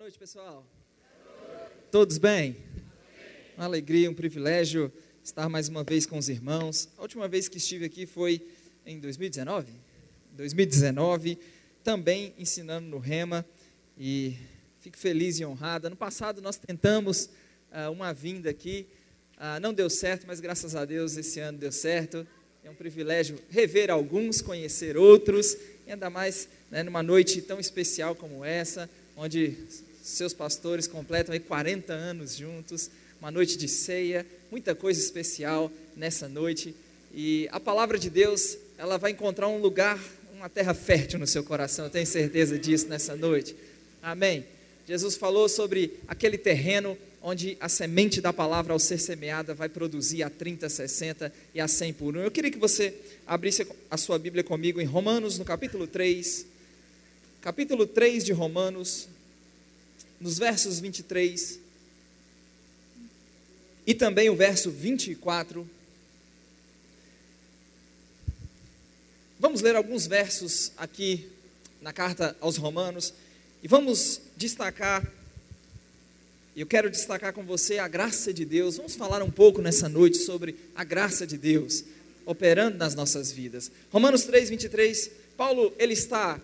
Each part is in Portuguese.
noite, pessoal. Todos bem? Uma alegria, um privilégio estar mais uma vez com os irmãos. A última vez que estive aqui foi em 2019. 2019, também ensinando no Rema e fico feliz e honrada. No passado nós tentamos uh, uma vinda aqui, uh, não deu certo, mas graças a Deus esse ano deu certo. É um privilégio rever alguns, conhecer outros, e ainda mais né, numa noite tão especial como essa, onde seus pastores completam aí 40 anos juntos, uma noite de ceia, muita coisa especial nessa noite. E a palavra de Deus, ela vai encontrar um lugar, uma terra fértil no seu coração, eu tenho certeza disso nessa noite. Amém. Jesus falou sobre aquele terreno onde a semente da palavra, ao ser semeada, vai produzir a 30, 60 e a 100 por um. Eu queria que você abrisse a sua Bíblia comigo em Romanos, no capítulo 3. Capítulo 3 de Romanos, nos versos 23 e também o verso 24. Vamos ler alguns versos aqui na carta aos Romanos e vamos destacar. Eu quero destacar com você a graça de Deus. Vamos falar um pouco nessa noite sobre a graça de Deus operando nas nossas vidas. Romanos 3, 23. Paulo ele está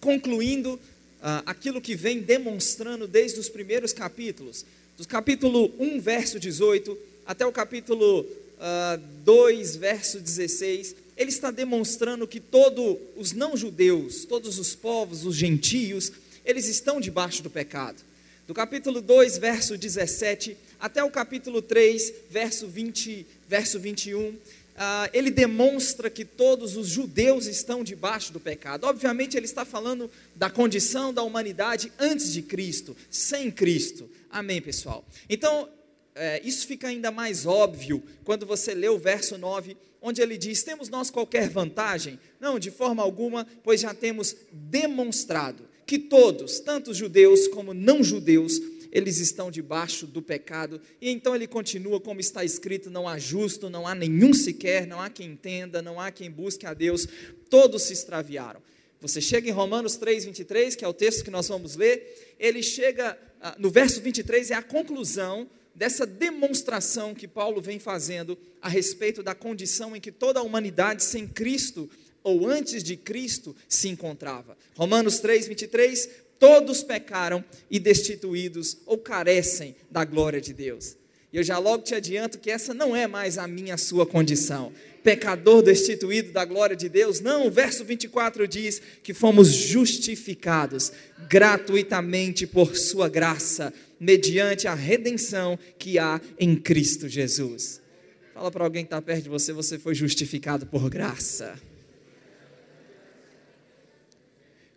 concluindo ah, aquilo que vem demonstrando desde os primeiros capítulos, do capítulo 1, verso 18, até o capítulo ah, 2, verso 16, ele está demonstrando que todos os não-judeus, todos os povos, os gentios, eles estão debaixo do pecado. Do capítulo 2, verso 17, até o capítulo 3, verso, 20, verso 21, ah, ele demonstra que todos os judeus estão debaixo do pecado. Obviamente, ele está falando da condição da humanidade antes de Cristo, sem Cristo. Amém, pessoal? Então, é, isso fica ainda mais óbvio quando você lê o verso 9, onde ele diz: Temos nós qualquer vantagem? Não, de forma alguma, pois já temos demonstrado que todos, tanto judeus como não judeus, eles estão debaixo do pecado. E então ele continua como está escrito: não há justo, não há nenhum sequer, não há quem entenda, não há quem busque a Deus, todos se extraviaram. Você chega em Romanos 3, 23, que é o texto que nós vamos ler, ele chega ah, no verso 23, é a conclusão dessa demonstração que Paulo vem fazendo a respeito da condição em que toda a humanidade sem Cristo ou antes de Cristo se encontrava. Romanos 3, 23, todos pecaram e destituídos ou carecem da glória de Deus. E eu já logo te adianto que essa não é mais a minha a sua condição. Pecador destituído da glória de Deus, não, o verso 24 diz que fomos justificados gratuitamente por sua graça, mediante a redenção que há em Cristo Jesus. Fala para alguém que está perto de você, você foi justificado por graça.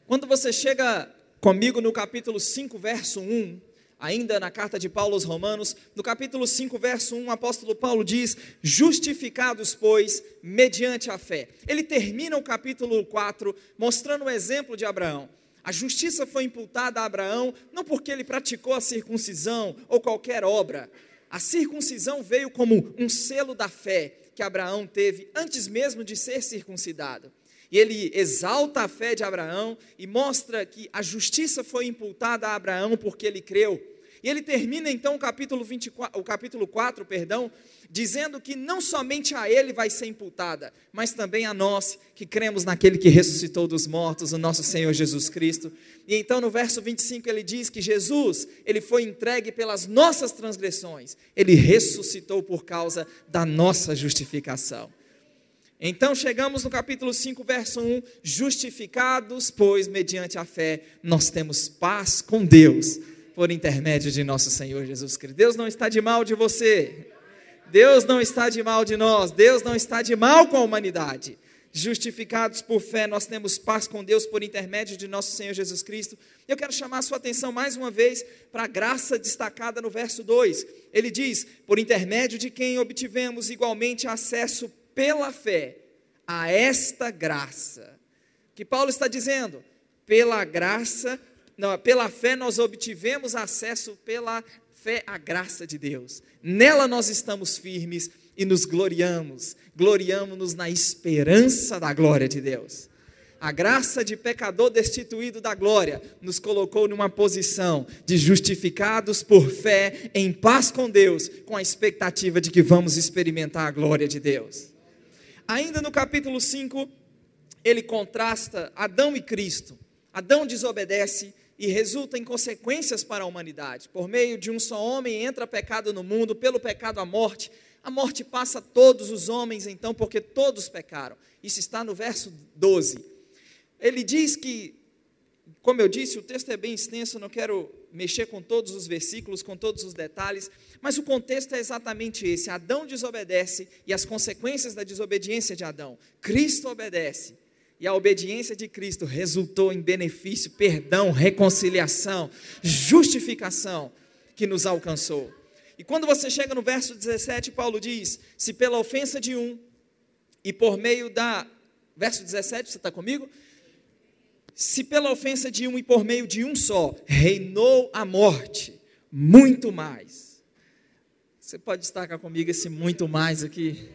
Quando você chega comigo no capítulo 5, verso 1, ainda na carta de Paulo aos Romanos, no capítulo 5, verso 1, o apóstolo Paulo diz: Justificados, pois, mediante a fé. Ele termina o capítulo 4 mostrando o exemplo de Abraão. A justiça foi imputada a Abraão não porque ele praticou a circuncisão ou qualquer obra. A circuncisão veio como um selo da fé que Abraão teve antes mesmo de ser circuncidado. E ele exalta a fé de Abraão e mostra que a justiça foi imputada a Abraão porque ele creu. E ele termina então o capítulo, 24, o capítulo 4, perdão, dizendo que não somente a ele vai ser imputada, mas também a nós que cremos naquele que ressuscitou dos mortos, o nosso Senhor Jesus Cristo. E então no verso 25 ele diz que Jesus, ele foi entregue pelas nossas transgressões, ele ressuscitou por causa da nossa justificação. Então chegamos no capítulo 5, verso 1: justificados, pois, mediante a fé, nós temos paz com Deus, por intermédio de nosso Senhor Jesus Cristo. Deus não está de mal de você, Deus não está de mal de nós, Deus não está de mal com a humanidade. Justificados por fé, nós temos paz com Deus por intermédio de nosso Senhor Jesus Cristo. Eu quero chamar a sua atenção mais uma vez para a graça destacada no verso 2. Ele diz: Por intermédio de quem obtivemos igualmente acesso pela fé a esta graça. Que Paulo está dizendo, pela graça, não, pela fé nós obtivemos acesso pela fé à graça de Deus. Nela nós estamos firmes e nos gloriamos, gloriamos-nos na esperança da glória de Deus. A graça de pecador destituído da glória nos colocou numa posição de justificados por fé, em paz com Deus, com a expectativa de que vamos experimentar a glória de Deus. Ainda no capítulo 5, ele contrasta Adão e Cristo. Adão desobedece e resulta em consequências para a humanidade. Por meio de um só homem entra pecado no mundo, pelo pecado a morte. A morte passa a todos os homens, então, porque todos pecaram. Isso está no verso 12. Ele diz que, como eu disse, o texto é bem extenso, não quero mexer com todos os versículos, com todos os detalhes, mas o contexto é exatamente esse: Adão desobedece e as consequências da desobediência de Adão. Cristo obedece. E a obediência de Cristo resultou em benefício, perdão, reconciliação, justificação que nos alcançou. E quando você chega no verso 17, Paulo diz: Se pela ofensa de um e por meio da. Verso 17, você está comigo? Se pela ofensa de um e por meio de um só reinou a morte, muito mais. Você pode destacar comigo esse muito mais aqui?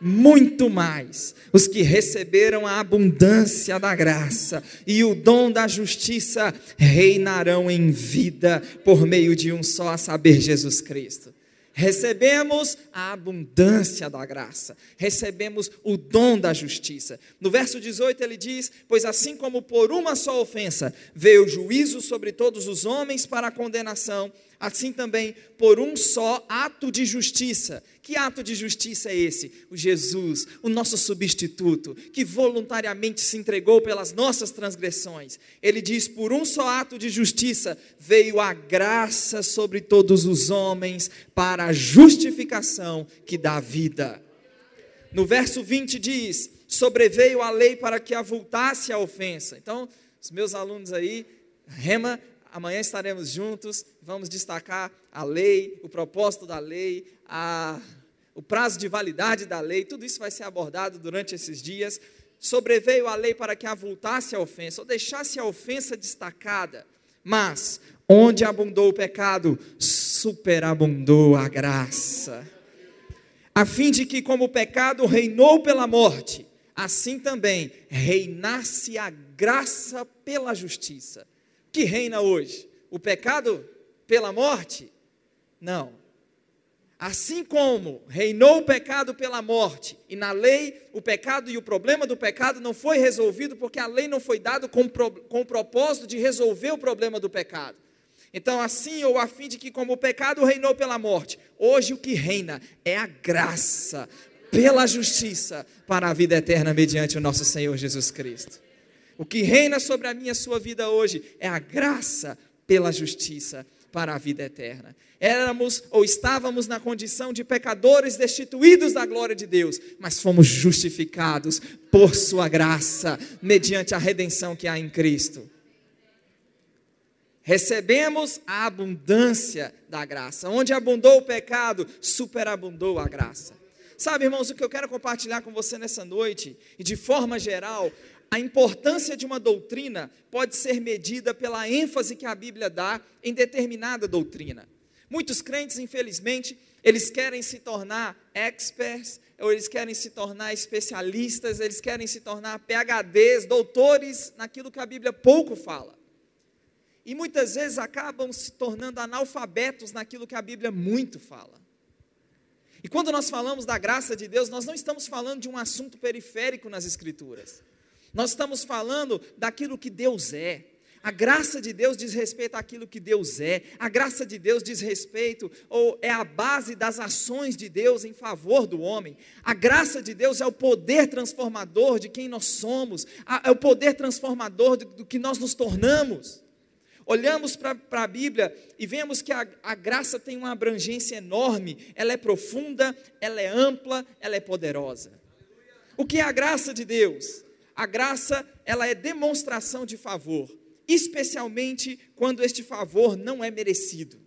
Muito mais. Os que receberam a abundância da graça e o dom da justiça reinarão em vida por meio de um só, a saber, Jesus Cristo recebemos a abundância da graça, recebemos o dom da justiça. No verso 18 ele diz: Pois assim como por uma só ofensa veio o juízo sobre todos os homens para a condenação, assim também por um só ato de justiça. Que ato de justiça é esse? O Jesus, o nosso substituto, que voluntariamente se entregou pelas nossas transgressões. Ele diz: por um só ato de justiça veio a graça sobre todos os homens para a justificação que dá vida. No verso 20 diz: sobreveio a lei para que avultasse a ofensa. Então, os meus alunos aí, rema amanhã estaremos juntos, vamos destacar a lei, o propósito da lei, a, o prazo de validade da lei, tudo isso vai ser abordado durante esses dias. Sobreveio a lei para que avultasse a ofensa, ou deixasse a ofensa destacada, mas onde abundou o pecado, superabundou a graça. A fim de que, como o pecado reinou pela morte, assim também reinasse a graça pela justiça que reina hoje? O pecado pela morte? Não. Assim como reinou o pecado pela morte, e na lei o pecado e o problema do pecado não foi resolvido porque a lei não foi dada com, com o propósito de resolver o problema do pecado. Então, assim ou a fim de que, como o pecado reinou pela morte, hoje o que reina é a graça pela justiça para a vida eterna mediante o nosso Senhor Jesus Cristo. O que reina sobre a minha sua vida hoje é a graça pela justiça para a vida eterna. Éramos ou estávamos na condição de pecadores destituídos da glória de Deus, mas fomos justificados por Sua graça, mediante a redenção que há em Cristo. Recebemos a abundância da graça. Onde abundou o pecado, superabundou a graça. Sabe, irmãos, o que eu quero compartilhar com você nessa noite, e de forma geral, a importância de uma doutrina pode ser medida pela ênfase que a Bíblia dá em determinada doutrina. Muitos crentes, infelizmente, eles querem se tornar experts, ou eles querem se tornar especialistas, eles querem se tornar PhDs, doutores naquilo que a Bíblia pouco fala. E muitas vezes acabam se tornando analfabetos naquilo que a Bíblia muito fala. E quando nós falamos da graça de Deus, nós não estamos falando de um assunto periférico nas Escrituras. Nós estamos falando daquilo que Deus é. A graça de Deus diz respeito àquilo que Deus é. A graça de Deus diz respeito, ou é a base das ações de Deus em favor do homem. A graça de Deus é o poder transformador de quem nós somos, é o poder transformador do, que nós nos tornamos. Olhamos para a Bíblia e vemos que a, a graça tem uma abrangência enorme, ela é profunda, ela é ampla, ela é poderosa. O que é a graça de Deus? A graça, ela é demonstração de favor, especialmente quando este favor não é merecido.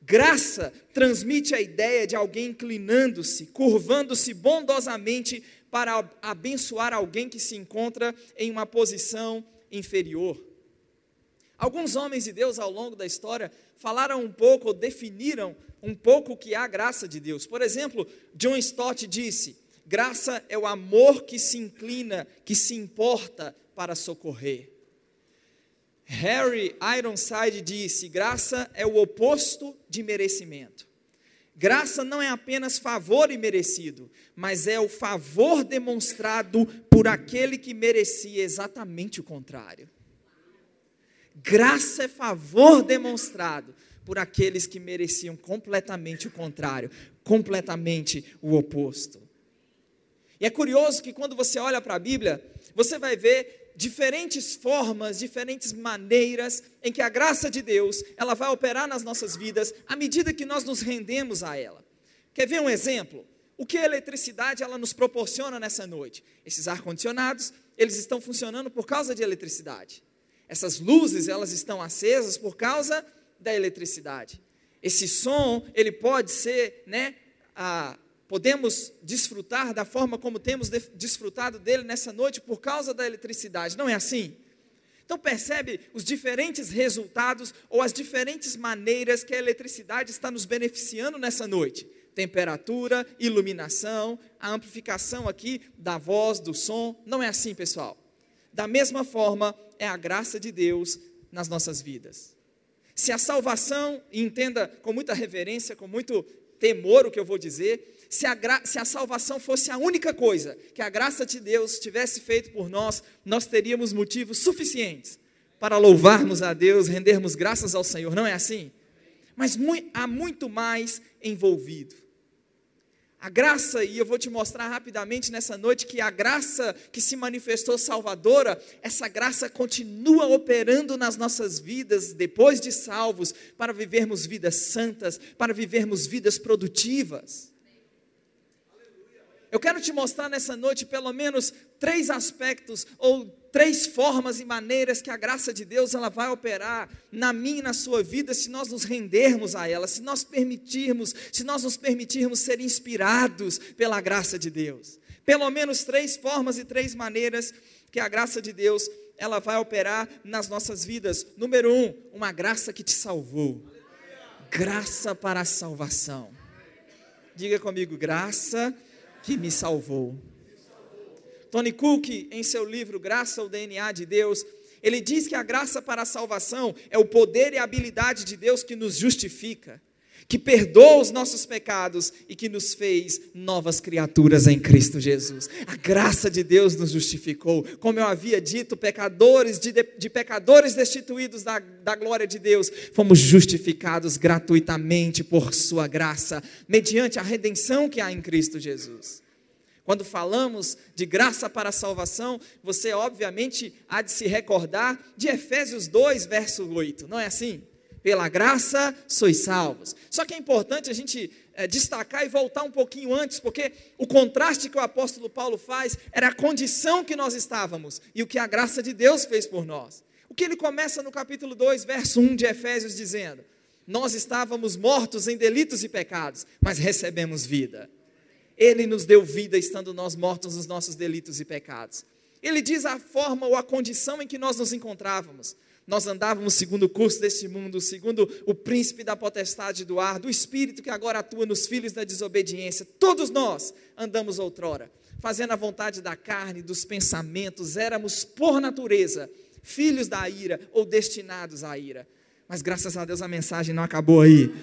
Graça transmite a ideia de alguém inclinando-se, curvando-se bondosamente para abençoar alguém que se encontra em uma posição inferior. Alguns homens de Deus ao longo da história falaram um pouco, ou definiram um pouco o que é a graça de Deus. Por exemplo, John Stott disse: Graça é o amor que se inclina, que se importa para socorrer. Harry Ironside disse: graça é o oposto de merecimento. Graça não é apenas favor imerecido, mas é o favor demonstrado por aquele que merecia exatamente o contrário. Graça é favor demonstrado por aqueles que mereciam completamente o contrário, completamente o oposto. É curioso que quando você olha para a Bíblia, você vai ver diferentes formas, diferentes maneiras em que a graça de Deus, ela vai operar nas nossas vidas à medida que nós nos rendemos a ela. Quer ver um exemplo? O que a eletricidade ela nos proporciona nessa noite? Esses ar condicionados, eles estão funcionando por causa de eletricidade. Essas luzes, elas estão acesas por causa da eletricidade. Esse som, ele pode ser, né, podemos desfrutar da forma como temos desfrutado dele nessa noite por causa da eletricidade, não é assim? Então percebe os diferentes resultados ou as diferentes maneiras que a eletricidade está nos beneficiando nessa noite. Temperatura, iluminação, a amplificação aqui da voz, do som, não é assim, pessoal? Da mesma forma, é a graça de Deus nas nossas vidas. Se a salvação, entenda com muita reverência, com muito temor o que eu vou dizer, se a, se a salvação fosse a única coisa que a graça de Deus tivesse feito por nós, nós teríamos motivos suficientes para louvarmos a Deus, rendermos graças ao Senhor, não é assim? Mas há muito mais envolvido. A graça, e eu vou te mostrar rapidamente nessa noite que a graça que se manifestou salvadora, essa graça continua operando nas nossas vidas depois de salvos, para vivermos vidas santas, para vivermos vidas produtivas. Eu quero te mostrar nessa noite pelo menos três aspectos ou três formas e maneiras que a graça de Deus ela vai operar na minha e na sua vida se nós nos rendermos a ela, se nós permitirmos, se nós nos permitirmos ser inspirados pela graça de Deus. Pelo menos três formas e três maneiras que a graça de Deus ela vai operar nas nossas vidas. Número um, uma graça que te salvou. Graça para a salvação. Diga comigo, graça que me salvou. Tony Cook, em seu livro Graça ao DNA de Deus, ele diz que a graça para a salvação é o poder e a habilidade de Deus que nos justifica que perdoa os nossos pecados e que nos fez novas criaturas em Cristo Jesus. A graça de Deus nos justificou. Como eu havia dito, pecadores de, de pecadores destituídos da, da glória de Deus, fomos justificados gratuitamente por Sua graça, mediante a redenção que há em Cristo Jesus. Quando falamos de graça para a salvação, você obviamente há de se recordar de Efésios 2, verso 8, não é assim? Pela graça sois salvos. Só que é importante a gente é, destacar e voltar um pouquinho antes, porque o contraste que o apóstolo Paulo faz era a condição que nós estávamos e o que a graça de Deus fez por nós. O que ele começa no capítulo 2, verso 1 de Efésios, dizendo: Nós estávamos mortos em delitos e pecados, mas recebemos vida. Ele nos deu vida estando nós mortos nos nossos delitos e pecados. Ele diz a forma ou a condição em que nós nos encontrávamos nós andávamos segundo o curso deste mundo, segundo o príncipe da potestade do ar, do espírito que agora atua nos filhos da desobediência. Todos nós andamos outrora, fazendo a vontade da carne, dos pensamentos, éramos por natureza filhos da ira ou destinados à ira. Mas graças a Deus a mensagem não acabou aí.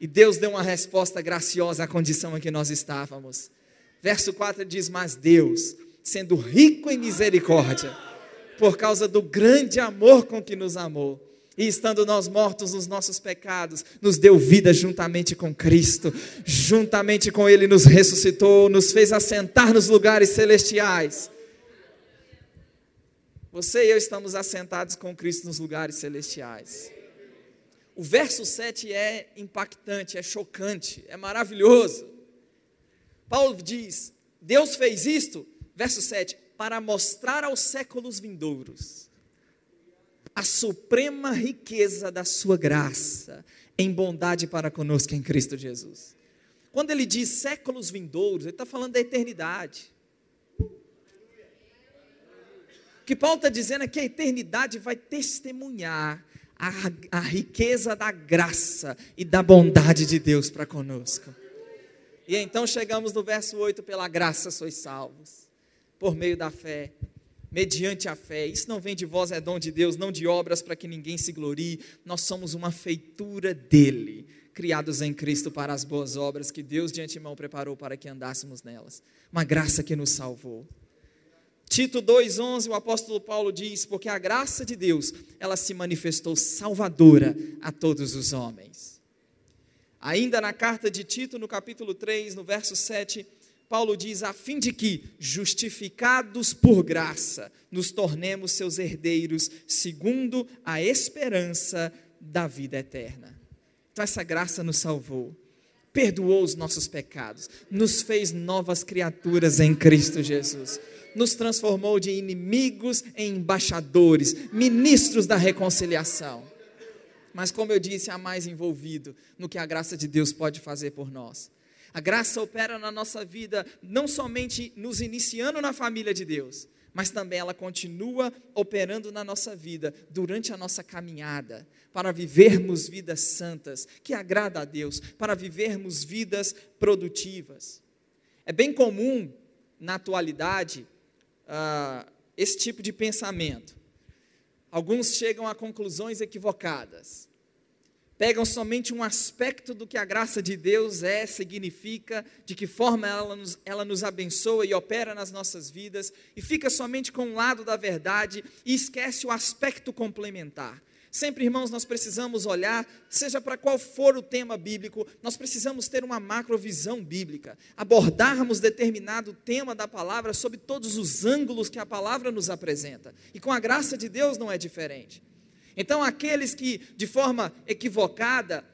E Deus deu uma resposta graciosa à condição em que nós estávamos. Verso 4 diz: Mas Deus, sendo rico em misericórdia, por causa do grande amor com que nos amou. E estando nós mortos nos nossos pecados, nos deu vida juntamente com Cristo, juntamente com Ele nos ressuscitou, nos fez assentar nos lugares celestiais. Você e eu estamos assentados com Cristo nos lugares celestiais. O verso 7 é impactante, é chocante, é maravilhoso. Paulo diz: Deus fez isto, verso 7, para mostrar aos séculos vindouros a suprema riqueza da sua graça em bondade para conosco em Cristo Jesus. Quando ele diz séculos vindouros, ele está falando da eternidade. O que Paulo está dizendo é que a eternidade vai testemunhar a, a riqueza da graça e da bondade de Deus para conosco. E então chegamos no verso 8: pela graça sois salvos, por meio da fé, mediante a fé. Isso não vem de vós, é dom de Deus, não de obras para que ninguém se glorie. Nós somos uma feitura dele, criados em Cristo para as boas obras que Deus de antemão preparou para que andássemos nelas. Uma graça que nos salvou. Tito 2:11, o apóstolo Paulo diz: "Porque a graça de Deus, ela se manifestou salvadora a todos os homens." Ainda na carta de Tito, no capítulo 3, no verso 7, Paulo diz: a fim de que, justificados por graça, nos tornemos seus herdeiros, segundo a esperança da vida eterna. Então, essa graça nos salvou, perdoou os nossos pecados, nos fez novas criaturas em Cristo Jesus nos transformou de inimigos em embaixadores, ministros da reconciliação. Mas, como eu disse, há mais envolvido no que a graça de Deus pode fazer por nós. A graça opera na nossa vida, não somente nos iniciando na família de Deus, mas também ela continua operando na nossa vida durante a nossa caminhada, para vivermos vidas santas, que agrada a Deus, para vivermos vidas produtivas. É bem comum na atualidade ah, esse tipo de pensamento. Alguns chegam a conclusões equivocadas. Pegam somente um aspecto do que a graça de Deus é, significa, de que forma ela nos, ela nos abençoa e opera nas nossas vidas, e fica somente com um lado da verdade e esquece o aspecto complementar. Sempre, irmãos, nós precisamos olhar, seja para qual for o tema bíblico, nós precisamos ter uma macrovisão bíblica, abordarmos determinado tema da palavra sob todos os ângulos que a palavra nos apresenta. E com a graça de Deus não é diferente. Então, aqueles que, de forma equivocada,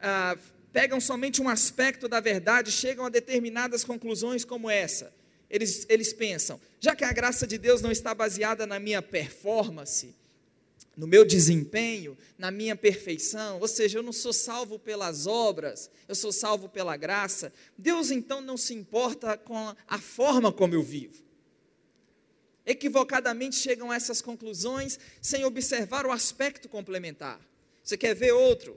ah, pegam somente um aspecto da verdade, chegam a determinadas conclusões como essa. Eles, eles pensam, já que a graça de Deus não está baseada na minha performance, no meu desempenho, na minha perfeição, ou seja, eu não sou salvo pelas obras, eu sou salvo pela graça. Deus então não se importa com a forma como eu vivo. Equivocadamente chegam a essas conclusões sem observar o aspecto complementar. Você quer ver outro?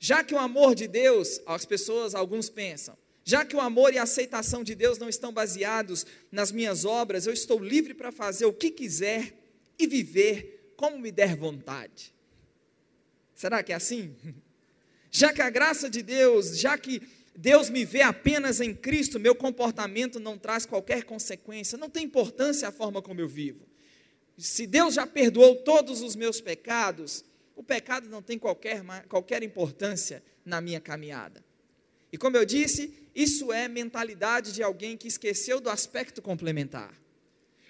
Já que o amor de Deus, as pessoas, alguns pensam, já que o amor e a aceitação de Deus não estão baseados nas minhas obras, eu estou livre para fazer o que quiser e viver como me der vontade. Será que é assim? Já que a graça de Deus, já que Deus me vê apenas em Cristo, meu comportamento não traz qualquer consequência, não tem importância a forma como eu vivo. Se Deus já perdoou todos os meus pecados, o pecado não tem qualquer, qualquer importância na minha caminhada. E como eu disse, isso é mentalidade de alguém que esqueceu do aspecto complementar.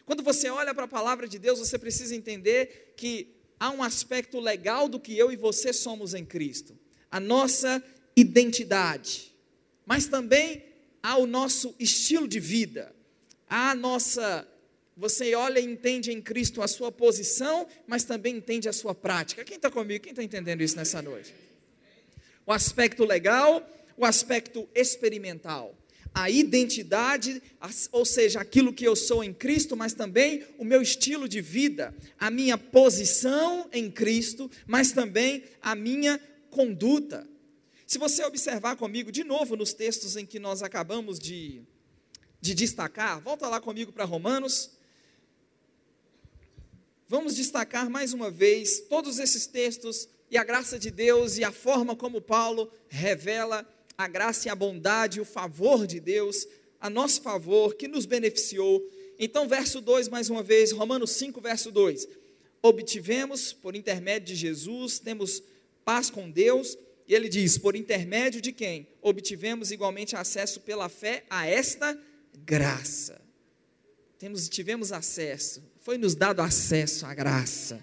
Quando você olha para a palavra de Deus, você precisa entender que há um aspecto legal do que eu e você somos em Cristo, a nossa identidade, mas também há o nosso estilo de vida, a nossa. Você olha e entende em Cristo a sua posição, mas também entende a sua prática. Quem está comigo? Quem está entendendo isso nessa noite? O aspecto legal, o aspecto experimental a identidade, ou seja, aquilo que eu sou em Cristo, mas também o meu estilo de vida, a minha posição em Cristo, mas também a minha conduta. Se você observar comigo de novo nos textos em que nós acabamos de, de destacar, volta lá comigo para Romanos. Vamos destacar mais uma vez todos esses textos e a graça de Deus e a forma como Paulo revela a graça e a bondade o favor de Deus a nosso favor, que nos beneficiou. Então, verso 2, mais uma vez, Romanos 5, verso 2. Obtivemos, por intermédio de Jesus, temos paz com Deus, e ele diz: por intermédio de quem? Obtivemos igualmente acesso pela fé a esta graça. Temos, tivemos acesso, foi nos dado acesso à graça.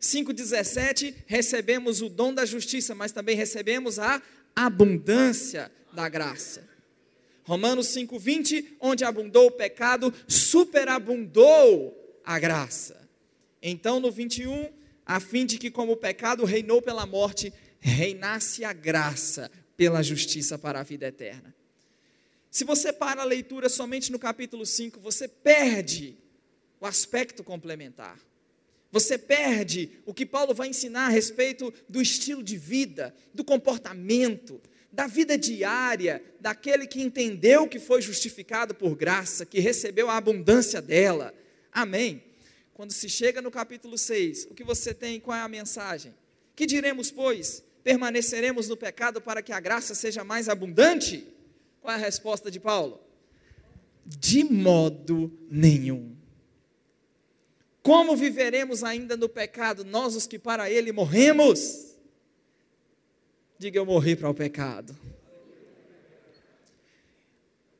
5,17, recebemos o dom da justiça, mas também recebemos a abundância da graça. Romanos 5:20, onde abundou o pecado, superabundou a graça. Então no 21, a fim de que como o pecado reinou pela morte, reinasse a graça pela justiça para a vida eterna. Se você para a leitura somente no capítulo 5, você perde o aspecto complementar. Você perde o que Paulo vai ensinar a respeito do estilo de vida, do comportamento. da vida diária, daquele que entendeu que foi justificado por graça, que recebeu a abundância dela. Amém. Quando se chega no capítulo 6, o que você tem, qual é a mensagem? Que diremos, pois? Permaneceremos no pecado para que a graça seja mais abundante? Qual é a resposta de Paulo? De modo nenhum. Como viveremos ainda no pecado, nós os que para ele morremos? Diga eu morri para o pecado.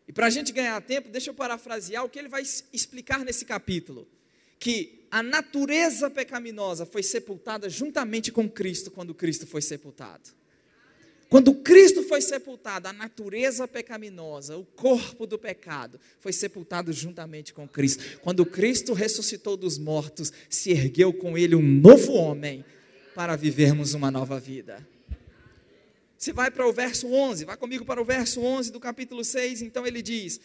E para a gente ganhar tempo, deixa eu parafrasear o que ele vai explicar nesse capítulo: que a natureza pecaminosa foi sepultada juntamente com Cristo quando Cristo foi sepultado. Quando Cristo foi sepultado, a natureza pecaminosa, o corpo do pecado, foi sepultado juntamente com Cristo. Quando Cristo ressuscitou dos mortos, se ergueu com ele um novo homem para vivermos uma nova vida. Você vai para o verso 11, vai comigo para o verso 11 do capítulo 6, então ele diz: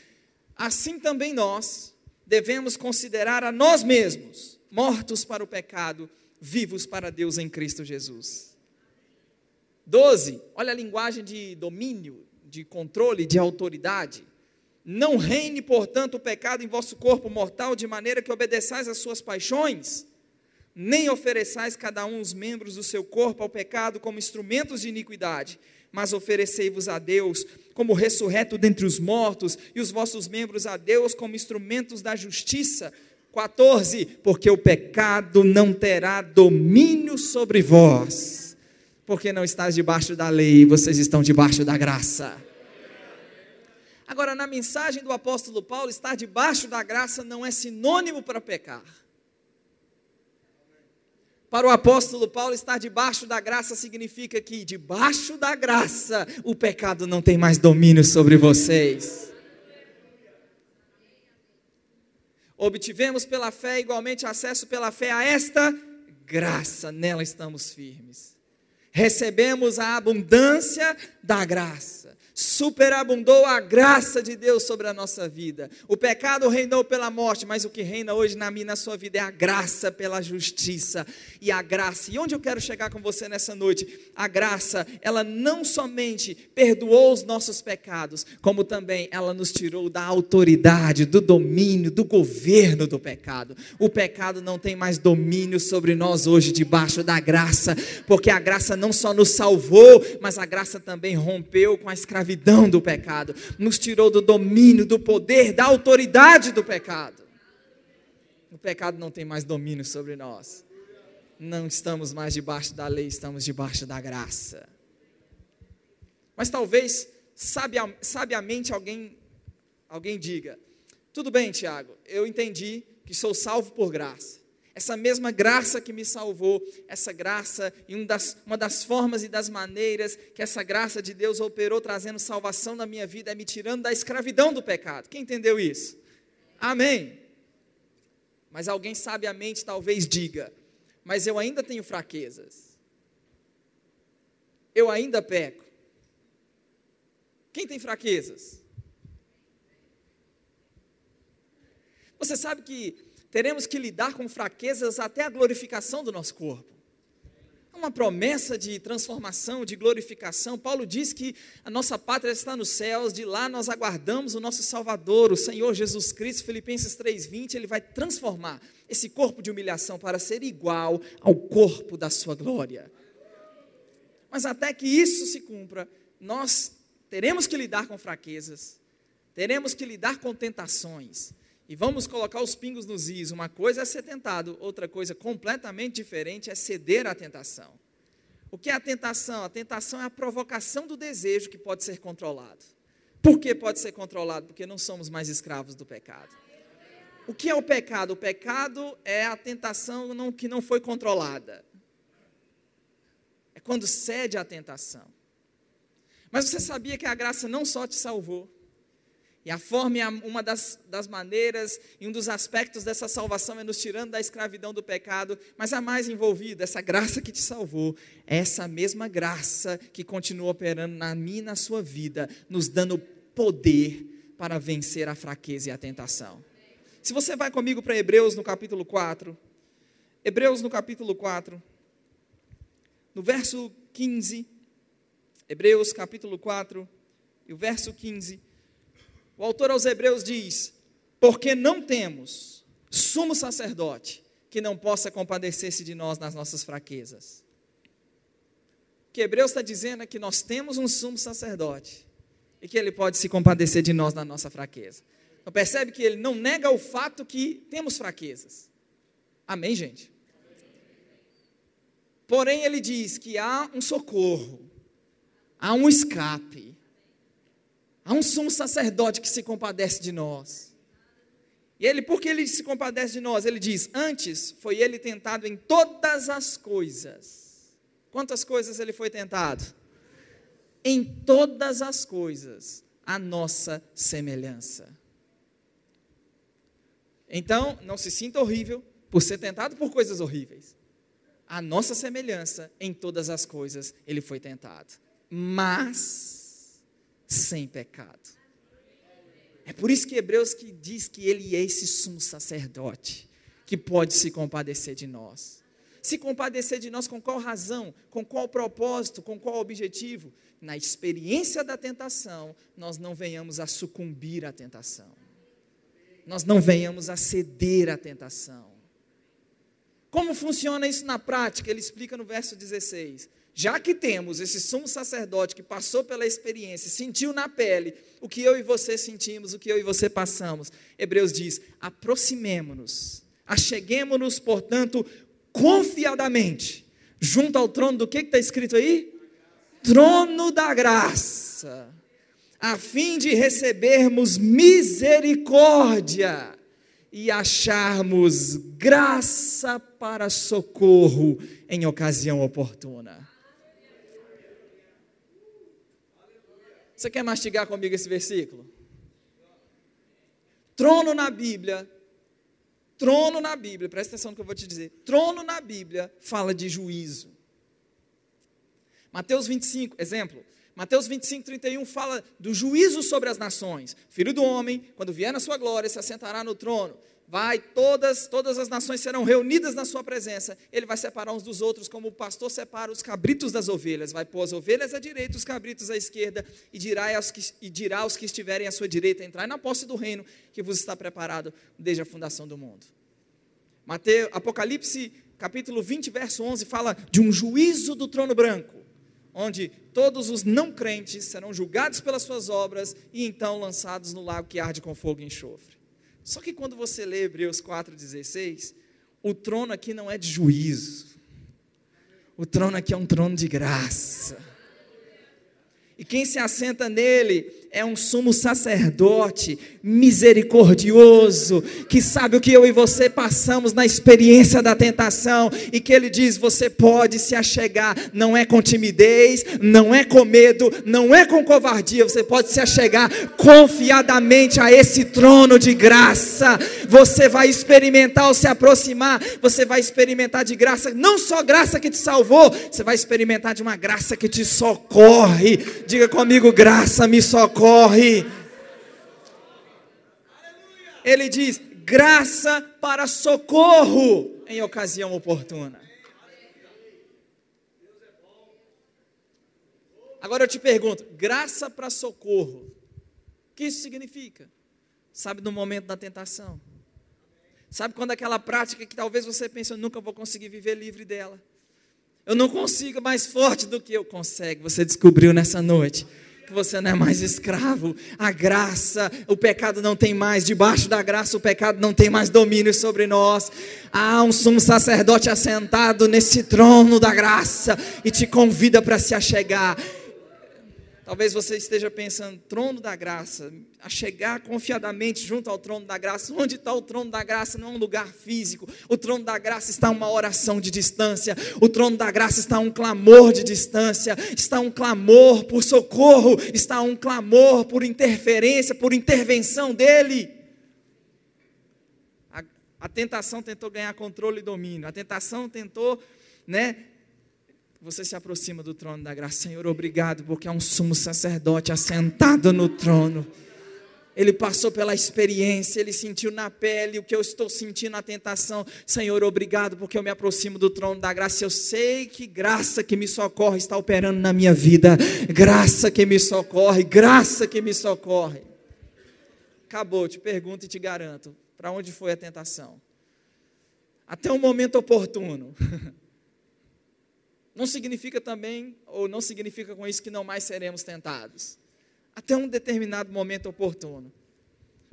Assim também nós devemos considerar a nós mesmos mortos para o pecado, vivos para Deus em Cristo Jesus. 12, olha a linguagem de domínio, de controle, de autoridade. Não reine, portanto, o pecado em vosso corpo mortal, de maneira que obedeçais às suas paixões, nem ofereçais cada um os membros do seu corpo ao pecado como instrumentos de iniquidade, mas oferecei-vos a Deus como ressurreto dentre os mortos, e os vossos membros a Deus como instrumentos da justiça. 14, porque o pecado não terá domínio sobre vós porque não estás debaixo da lei, vocês estão debaixo da graça. Agora, na mensagem do apóstolo Paulo, estar debaixo da graça não é sinônimo para pecar. Para o apóstolo Paulo, estar debaixo da graça significa que, debaixo da graça, o pecado não tem mais domínio sobre vocês. Obtivemos pela fé igualmente acesso pela fé a esta graça, nela estamos firmes. Recebemos a abundância da graça superabundou a graça de Deus sobre a nossa vida. O pecado reinou pela morte, mas o que reina hoje na minha na sua vida é a graça pela justiça e a graça. E onde eu quero chegar com você nessa noite? A graça, ela não somente perdoou os nossos pecados, como também ela nos tirou da autoridade, do domínio, do governo do pecado. O pecado não tem mais domínio sobre nós hoje debaixo da graça, porque a graça não só nos salvou, mas a graça também rompeu com a escravidão escravidão do pecado, nos tirou do domínio, do poder, da autoridade do pecado. O pecado não tem mais domínio sobre nós. Não estamos mais debaixo da lei, estamos debaixo da graça. Mas talvez, sabiamente, alguém, alguém diga: tudo bem, Tiago, eu entendi que sou salvo por graça essa mesma graça que me salvou, essa graça, e uma das, uma das formas e das maneiras que essa graça de Deus operou trazendo salvação na minha vida é me tirando da escravidão do pecado. Quem entendeu isso? Amém. Mas alguém sabiamente talvez diga: Mas eu ainda tenho fraquezas. Eu ainda peco. Quem tem fraquezas? Você sabe que teremos que lidar com fraquezas até a glorificação do nosso corpo. É uma promessa de transformação, de glorificação. Paulo diz que a nossa pátria está nos céus, de lá nós aguardamos o nosso Salvador, o Senhor Jesus Cristo. Filipenses 3:20, ele vai transformar esse corpo de humilhação para ser igual ao corpo da sua glória. Mas até que isso se cumpra, nós teremos que lidar com fraquezas, teremos que lidar com tentações, e vamos colocar os pingos nos is. Uma coisa é ser tentado, outra coisa completamente diferente é ceder à tentação. O que é a tentação? A tentação é a provocação do desejo que pode ser controlado. Por que pode ser controlado? Porque não somos mais escravos do pecado. O que é o pecado? O pecado é a tentação não, que não foi controlada. É quando cede à tentação. Mas você sabia que a graça não só te salvou, e a forma, uma das, das maneiras e um dos aspectos dessa salvação é nos tirando da escravidão do pecado, mas a mais envolvida, essa graça que te salvou, é essa mesma graça que continua operando na minha e na sua vida, nos dando poder para vencer a fraqueza e a tentação. Se você vai comigo para Hebreus no capítulo 4, Hebreus no capítulo 4, no verso 15 Hebreus capítulo 4 e o verso 15. O autor aos Hebreus diz: Porque não temos sumo sacerdote que não possa compadecer-se de nós nas nossas fraquezas. O que Hebreus está dizendo é que nós temos um sumo sacerdote e que ele pode se compadecer de nós na nossa fraqueza. Então percebe que ele não nega o fato que temos fraquezas. Amém, gente? Porém, ele diz que há um socorro, há um escape, há um sumo sacerdote que se compadece de nós. E ele, por que ele se compadece de nós? Ele diz: Antes foi ele tentado em todas as coisas. Quantas coisas ele foi tentado? Em todas as coisas, a nossa semelhança. Então, não se sinta horrível por ser tentado por coisas horríveis a nossa semelhança em todas as coisas ele foi tentado, mas sem pecado. É por isso que Hebreus que diz que ele é esse sumo sacerdote que pode se compadecer de nós. Se compadecer de nós com qual razão, com qual propósito, com qual objetivo? Na experiência da tentação, nós não venhamos a sucumbir à tentação. Nós não venhamos a ceder à tentação como funciona isso na prática? Ele explica no verso 16. Já que temos esse sumo sacerdote que passou pela experiência, sentiu na pele o que eu e você sentimos, o que eu e você passamos, Hebreus diz: aproximemo-nos, acheguemo-nos, portanto, confiadamente, junto ao trono do que está escrito aí? Trono da graça, a fim de recebermos misericórdia e acharmos graça para socorro em ocasião oportuna. Você quer mastigar comigo esse versículo? Trono na Bíblia, trono na Bíblia, presta atenção no que eu vou te dizer. Trono na Bíblia fala de juízo. Mateus 25, exemplo. Mateus 25, 31 fala do juízo sobre as nações. Filho do homem, quando vier na sua glória, se assentará no trono. Vai, todas, todas as nações serão reunidas na sua presença. Ele vai separar uns dos outros, como o pastor separa os cabritos das ovelhas. Vai pôr as ovelhas à direita, os cabritos à esquerda, e dirá aos que, e dirá aos que estiverem à sua direita: entrai na posse do reino que vos está preparado desde a fundação do mundo. Mateus, Apocalipse capítulo 20, verso 11, fala de um juízo do trono branco onde todos os não crentes serão julgados pelas suas obras e então lançados no lago que arde com fogo e enxofre. Só que quando você lê Hebreus 4,16, o trono aqui não é de juízo, o trono aqui é um trono de graça. E quem se assenta nele é um sumo sacerdote misericordioso, que sabe o que eu e você passamos na experiência da tentação, e que ele diz: você pode se achegar, não é com timidez, não é com medo, não é com covardia, você pode se achegar confiadamente a esse trono de graça. Você vai experimentar ao se aproximar, você vai experimentar de graça, não só graça que te salvou, você vai experimentar de uma graça que te socorre. Diga comigo: graça me socorre socorre. Ele diz: graça para socorro em ocasião oportuna. Agora eu te pergunto: graça para socorro, o que isso significa? Sabe, no momento da tentação. Sabe quando aquela prática que talvez você pense, eu nunca vou conseguir viver livre dela. Eu não consigo mais forte do que eu consegue. Você descobriu nessa noite que você não é mais escravo. A graça, o pecado não tem mais, debaixo da graça, o pecado não tem mais domínio sobre nós. Há um sumo sacerdote assentado nesse trono da graça e te convida para se achegar. Talvez você esteja pensando, trono da graça, a chegar confiadamente junto ao trono da graça. Onde está o trono da graça? Não é um lugar físico. O trono da graça está uma oração de distância. O trono da graça está um clamor de distância. Está um clamor por socorro. Está um clamor por interferência, por intervenção dele. A, a tentação tentou ganhar controle e domínio. A tentação tentou, né? Você se aproxima do trono da graça, Senhor, obrigado, porque é um sumo sacerdote assentado no trono. ele passou pela experiência, ele sentiu na pele o que eu estou sentindo na tentação. Senhor, obrigado porque eu me aproximo do trono da graça. Eu sei que graça que me socorre está operando na minha vida. Graça que me socorre, graça que me socorre. Acabou, te pergunto e te garanto: para onde foi a tentação? Até um momento oportuno. Não significa também, ou não significa com isso que não mais seremos tentados até um determinado momento oportuno.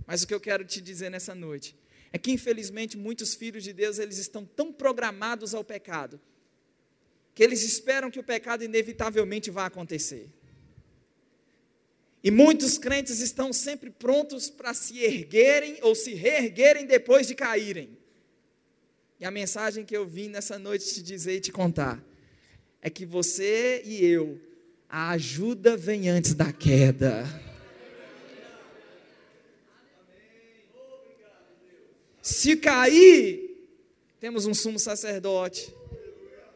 Mas o que eu quero te dizer nessa noite é que infelizmente muitos filhos de Deus eles estão tão programados ao pecado que eles esperam que o pecado inevitavelmente vá acontecer. E muitos crentes estão sempre prontos para se erguerem ou se reerguerem depois de caírem. E a mensagem que eu vim nessa noite te dizer e te contar é que você e eu a ajuda vem antes da queda. Se cair, temos um sumo sacerdote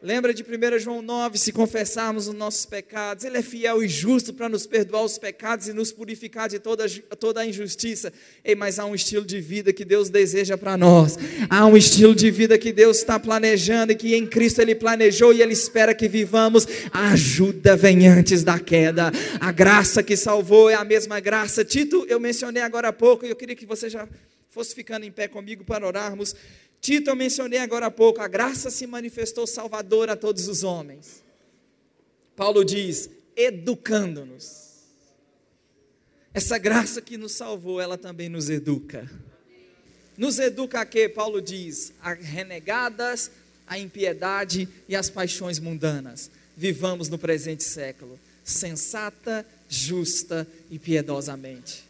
Lembra de 1 João 9, se confessarmos os nossos pecados, Ele é fiel e justo para nos perdoar os pecados e nos purificar de toda, toda a injustiça. Ei, mas há um estilo de vida que Deus deseja para nós, há um estilo de vida que Deus está planejando e que em Cristo Ele planejou e Ele espera que vivamos. A ajuda vem antes da queda, a graça que salvou é a mesma graça. Tito, eu mencionei agora há pouco e eu queria que você já fosse ficando em pé comigo para orarmos. Tito, eu mencionei agora há pouco, a graça se manifestou salvadora a todos os homens. Paulo diz, educando-nos. Essa graça que nos salvou, ela também nos educa. Nos educa a quê? Paulo diz, a renegadas, a impiedade e as paixões mundanas. Vivamos no presente século, sensata, justa e piedosamente,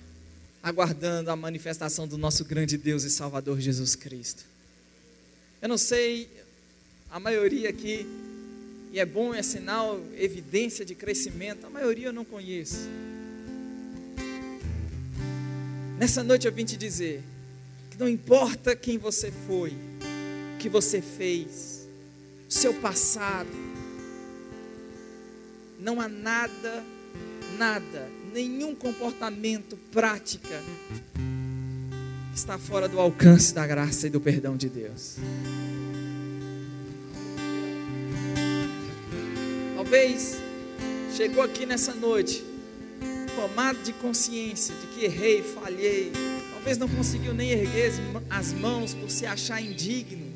aguardando a manifestação do nosso grande Deus e Salvador Jesus Cristo. Eu não sei, a maioria aqui, e é bom, é sinal, evidência de crescimento, a maioria eu não conheço. Nessa noite eu vim te dizer que não importa quem você foi, o que você fez, o seu passado, não há nada, nada, nenhum comportamento, prática está fora do alcance da graça e do perdão de Deus. Talvez chegou aqui nessa noite tomado de consciência de que errei, falhei, talvez não conseguiu nem erguer as mãos por se achar indigno.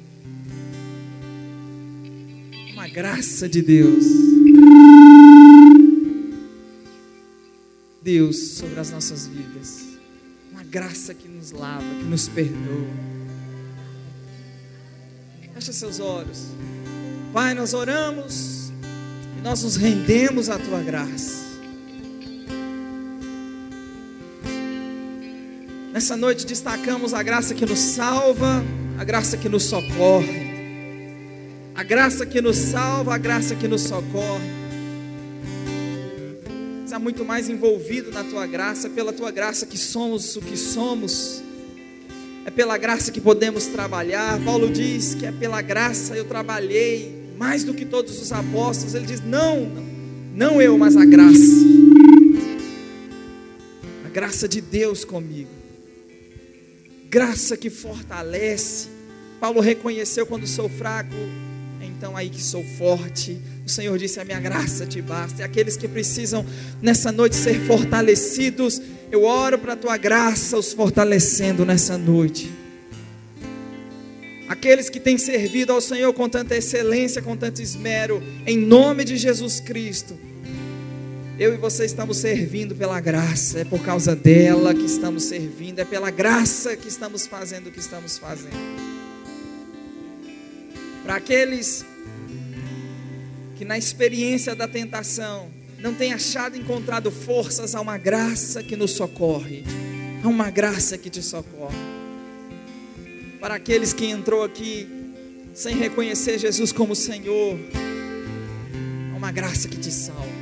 Uma graça de Deus. Deus sobre as nossas vidas graça que nos lava, que nos perdoa. Fecha seus olhos. Pai, nós oramos e nós nos rendemos à tua graça. Nessa noite destacamos a graça que nos salva, a graça que nos socorre. A graça que nos salva, a graça que nos socorre está muito mais envolvido na tua graça, pela tua graça que somos o que somos, é pela graça que podemos trabalhar. Paulo diz que é pela graça eu trabalhei mais do que todos os apóstolos. Ele diz: não, não eu, mas a graça, a graça de Deus comigo, graça que fortalece. Paulo reconheceu quando sou fraco, então aí que sou forte o Senhor disse: A minha graça te basta. E aqueles que precisam nessa noite ser fortalecidos, eu oro para a tua graça os fortalecendo nessa noite. Aqueles que têm servido ao Senhor com tanta excelência, com tanto esmero, em nome de Jesus Cristo. Eu e você estamos servindo pela graça, é por causa dela que estamos servindo, é pela graça que estamos fazendo o que estamos fazendo. Para aqueles que na experiência da tentação não tem achado encontrado forças a uma graça que nos socorre, a uma graça que te socorre. Para aqueles que entrou aqui sem reconhecer Jesus como Senhor, há uma graça que te salva.